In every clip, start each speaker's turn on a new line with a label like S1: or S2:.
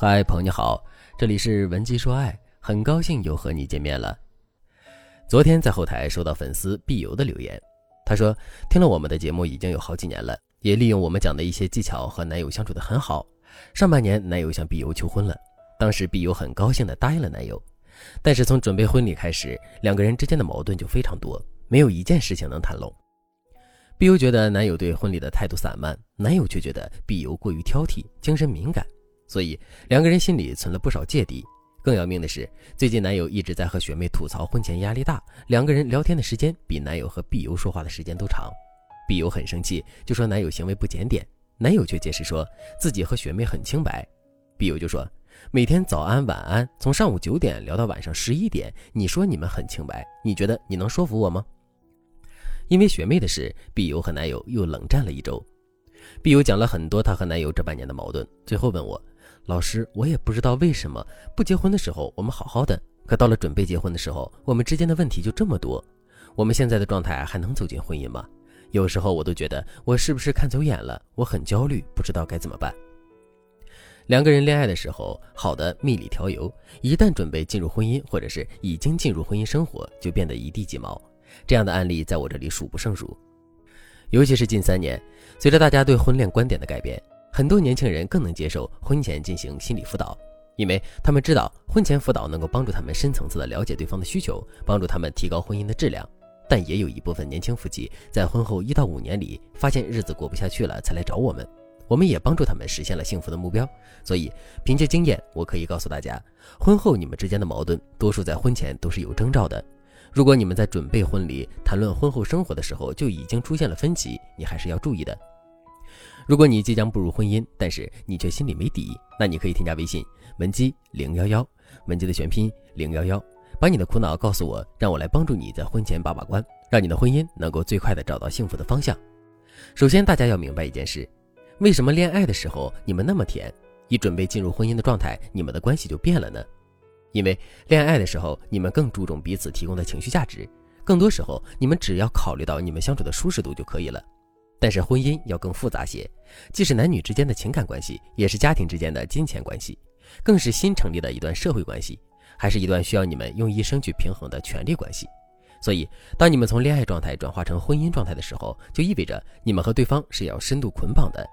S1: 嗨，朋友你好，这里是文姬说爱，很高兴又和你见面了。昨天在后台收到粉丝碧游的留言，他说听了我们的节目已经有好几年了，也利用我们讲的一些技巧和男友相处的很好。上半年男友向碧游求婚了，当时碧游很高兴的答应了男友，但是从准备婚礼开始，两个人之间的矛盾就非常多，没有一件事情能谈拢。碧游觉得男友对婚礼的态度散漫，男友却觉得碧游过于挑剔，精神敏感。所以两个人心里存了不少芥蒂。更要命的是，最近男友一直在和学妹吐槽婚前压力大，两个人聊天的时间比男友和碧游说话的时间都长。碧游很生气，就说男友行为不检点。男友却解释说自己和学妹很清白。碧游就说每天早安晚安，从上午九点聊到晚上十一点，你说你们很清白，你觉得你能说服我吗？因为学妹的事，碧游和男友又冷战了一周。碧游讲了很多她和男友这半年的矛盾，最后问我。老师，我也不知道为什么不结婚的时候我们好好的，可到了准备结婚的时候，我们之间的问题就这么多。我们现在的状态还能走进婚姻吗？有时候我都觉得我是不是看走眼了？我很焦虑，不知道该怎么办。两个人恋爱的时候好的蜜里调油，一旦准备进入婚姻，或者是已经进入婚姻生活，就变得一地鸡毛。这样的案例在我这里数不胜数。尤其是近三年，随着大家对婚恋观点的改变。很多年轻人更能接受婚前进行心理辅导，因为他们知道婚前辅导能够帮助他们深层次的了解对方的需求，帮助他们提高婚姻的质量。但也有一部分年轻夫妻在婚后一到五年里发现日子过不下去了，才来找我们，我们也帮助他们实现了幸福的目标。所以，凭借经验，我可以告诉大家，婚后你们之间的矛盾，多数在婚前都是有征兆的。如果你们在准备婚礼、谈论婚后生活的时候就已经出现了分歧，你还是要注意的。如果你即将步入婚姻，但是你却心里没底，那你可以添加微信文姬零幺幺，文姬的全拼零幺幺，把你的苦恼告诉我，让我来帮助你在婚前把把关，让你的婚姻能够最快的找到幸福的方向。首先，大家要明白一件事：为什么恋爱的时候你们那么甜，一准备进入婚姻的状态，你们的关系就变了呢？因为恋爱的时候你们更注重彼此提供的情绪价值，更多时候你们只要考虑到你们相处的舒适度就可以了。但是婚姻要更复杂些，既是男女之间的情感关系，也是家庭之间的金钱关系，更是新成立的一段社会关系，还是一段需要你们用一生去平衡的权利关系。所以，当你们从恋爱状态转化成婚姻状态的时候，就意味着你们和对方是要深度捆绑的，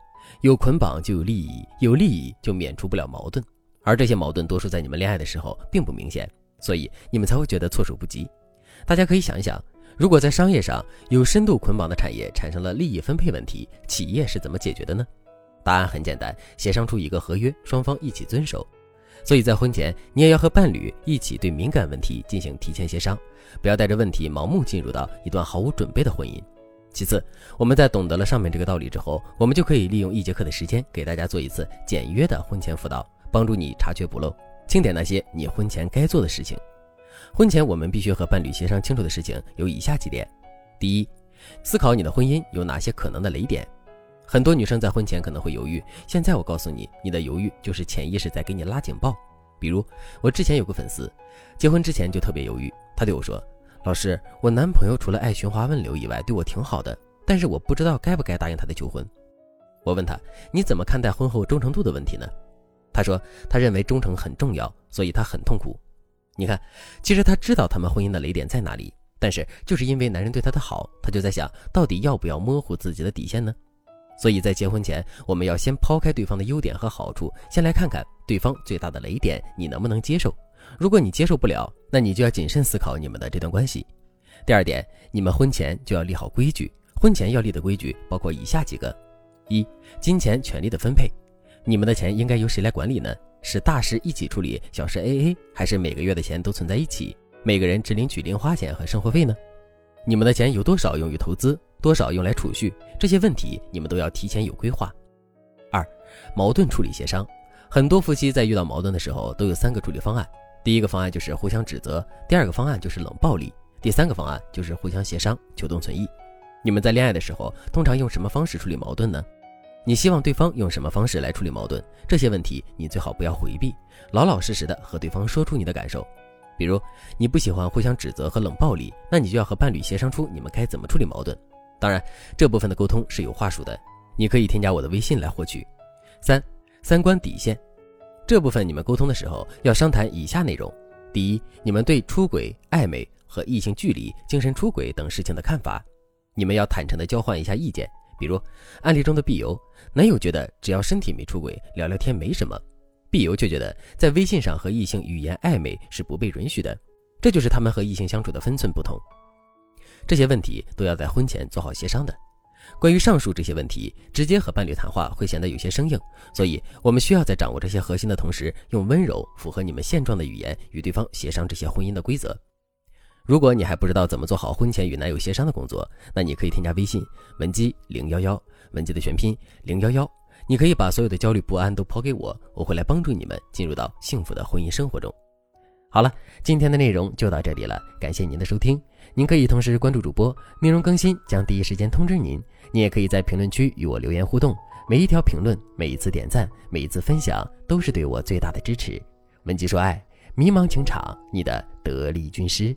S1: 有捆绑就有利益，有利益就免除不了矛盾，而这些矛盾多数在你们恋爱的时候并不明显，所以你们才会觉得措手不及。大家可以想一想。如果在商业上有深度捆绑的产业产生了利益分配问题，企业是怎么解决的呢？答案很简单，协商出一个合约，双方一起遵守。所以在婚前，你也要和伴侣一起对敏感问题进行提前协商，不要带着问题盲目进入到一段毫无准备的婚姻。其次，我们在懂得了上面这个道理之后，我们就可以利用一节课的时间，给大家做一次简约的婚前辅导，帮助你查缺补漏，清点那些你婚前该做的事情。婚前我们必须和伴侣协商清楚的事情有以下几点：第一，思考你的婚姻有哪些可能的雷点。很多女生在婚前可能会犹豫，现在我告诉你，你的犹豫就是潜意识在给你拉警报。比如我之前有个粉丝，结婚之前就特别犹豫，他对我说：“老师，我男朋友除了爱寻花问柳以外，对我挺好的，但是我不知道该不该答应他的求婚。”我问他：“你怎么看待婚后忠诚度的问题呢？”他说：“他认为忠诚很重要，所以他很痛苦。”你看，其实他知道他们婚姻的雷点在哪里，但是就是因为男人对他的好，他就在想到底要不要模糊自己的底线呢？所以在结婚前，我们要先抛开对方的优点和好处，先来看看对方最大的雷点，你能不能接受？如果你接受不了，那你就要谨慎思考你们的这段关系。第二点，你们婚前就要立好规矩，婚前要立的规矩包括以下几个：一、金钱权利的分配，你们的钱应该由谁来管理呢？是大事一起处理，小事 A A，还是每个月的钱都存在一起，每个人只领取零花钱和生活费呢？你们的钱有多少用于投资，多少用来储蓄？这些问题你们都要提前有规划。二，矛盾处理协商，很多夫妻在遇到矛盾的时候都有三个处理方案。第一个方案就是互相指责，第二个方案就是冷暴力，第三个方案就是互相协商，求同存异。你们在恋爱的时候通常用什么方式处理矛盾呢？你希望对方用什么方式来处理矛盾？这些问题你最好不要回避，老老实实的和对方说出你的感受。比如你不喜欢互相指责和冷暴力，那你就要和伴侣协商出你们该怎么处理矛盾。当然，这部分的沟通是有话术的，你可以添加我的微信来获取。三三观底线，这部分你们沟通的时候要商谈以下内容：第一，你们对出轨、暧昧和异性距离、精神出轨等事情的看法，你们要坦诚地交换一下意见。比如案例中的 B 游，男友觉得只要身体没出轨，聊聊天没什么；B 游却觉得在微信上和异性语言暧昧是不被允许的。这就是他们和异性相处的分寸不同。这些问题都要在婚前做好协商的。关于上述这些问题，直接和伴侣谈话会显得有些生硬，所以我们需要在掌握这些核心的同时，用温柔、符合你们现状的语言与对方协商这些婚姻的规则。如果你还不知道怎么做好婚前与男友协商的工作，那你可以添加微信文姬零幺幺，文姬的全拼零幺幺，你可以把所有的焦虑不安都抛给我，我会来帮助你们进入到幸福的婚姻生活中。好了，今天的内容就到这里了，感谢您的收听。您可以同时关注主播，内容更新将第一时间通知您。您也可以在评论区与我留言互动，每一条评论、每一次点赞、每一次分享，都是对我最大的支持。文姬说爱，迷茫情场，你的得力军师。